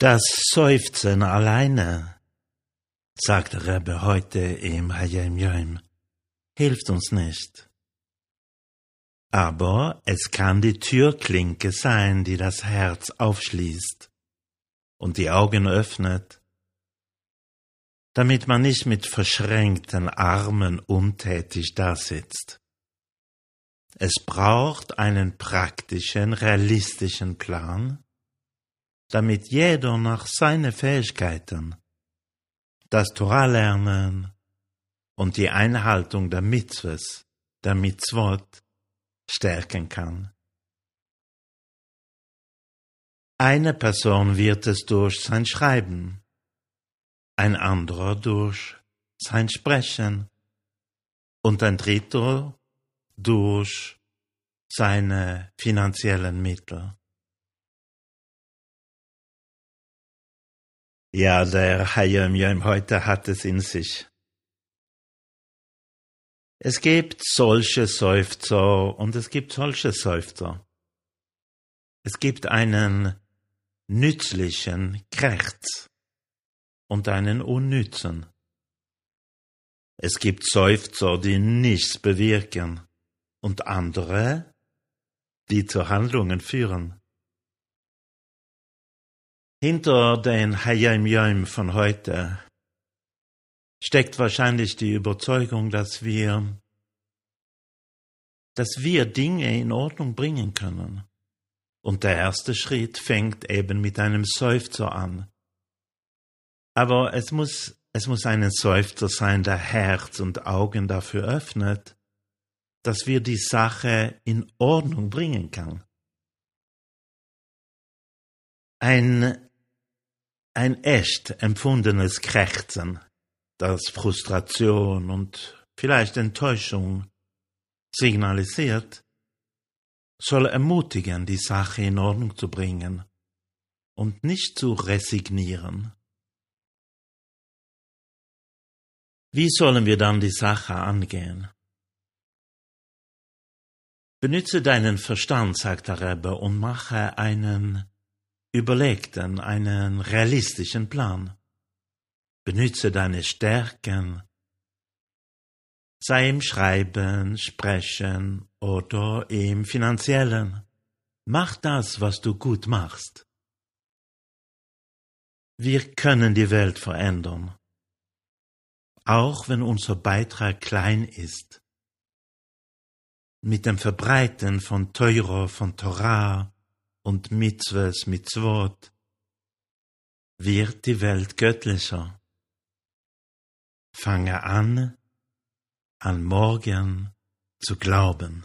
Das Seufzen alleine, sagt Rebbe heute im Hayem Yom, hilft uns nicht. Aber es kann die Türklinke sein, die das Herz aufschließt und die Augen öffnet, damit man nicht mit verschränkten Armen untätig dasitzt. Es braucht einen praktischen, realistischen Plan, damit jeder nach seinen Fähigkeiten das Torah lernen und die Einhaltung der Mitzvahs, der Mitzvot, stärken kann. Eine Person wird es durch sein Schreiben, ein anderer durch sein Sprechen und ein dritter durch seine finanziellen Mittel. Ja, der Hayom Yom heute hat es in sich. Es gibt solche Seufzer und es gibt solche Seufzer. Es gibt einen nützlichen Krächz und einen unnützen. Es gibt Seufzer, die nichts bewirken und andere, die zu Handlungen führen. Hinter den Hayim Yom von heute steckt wahrscheinlich die Überzeugung, dass wir, dass wir Dinge in Ordnung bringen können. Und der erste Schritt fängt eben mit einem Seufzer an. Aber es muss, es muss ein Seufzer sein, der Herz und Augen dafür öffnet, dass wir die Sache in Ordnung bringen kann. Ein ein echt empfundenes Krächzen, das Frustration und vielleicht Enttäuschung signalisiert, soll ermutigen, die Sache in Ordnung zu bringen und nicht zu resignieren. Wie sollen wir dann die Sache angehen? Benütze deinen Verstand, sagt der Rebbe, und mache einen überlegten, einen realistischen Plan. Benütze deine Stärken, sei im Schreiben, Sprechen oder im Finanziellen. Mach das, was du gut machst. Wir können die Welt verändern, auch wenn unser Beitrag klein ist. Mit dem Verbreiten von Teurer, von Torah, und Mitzvahs, Mitzvot, wird die Welt göttlicher. Fange an, an morgen zu glauben.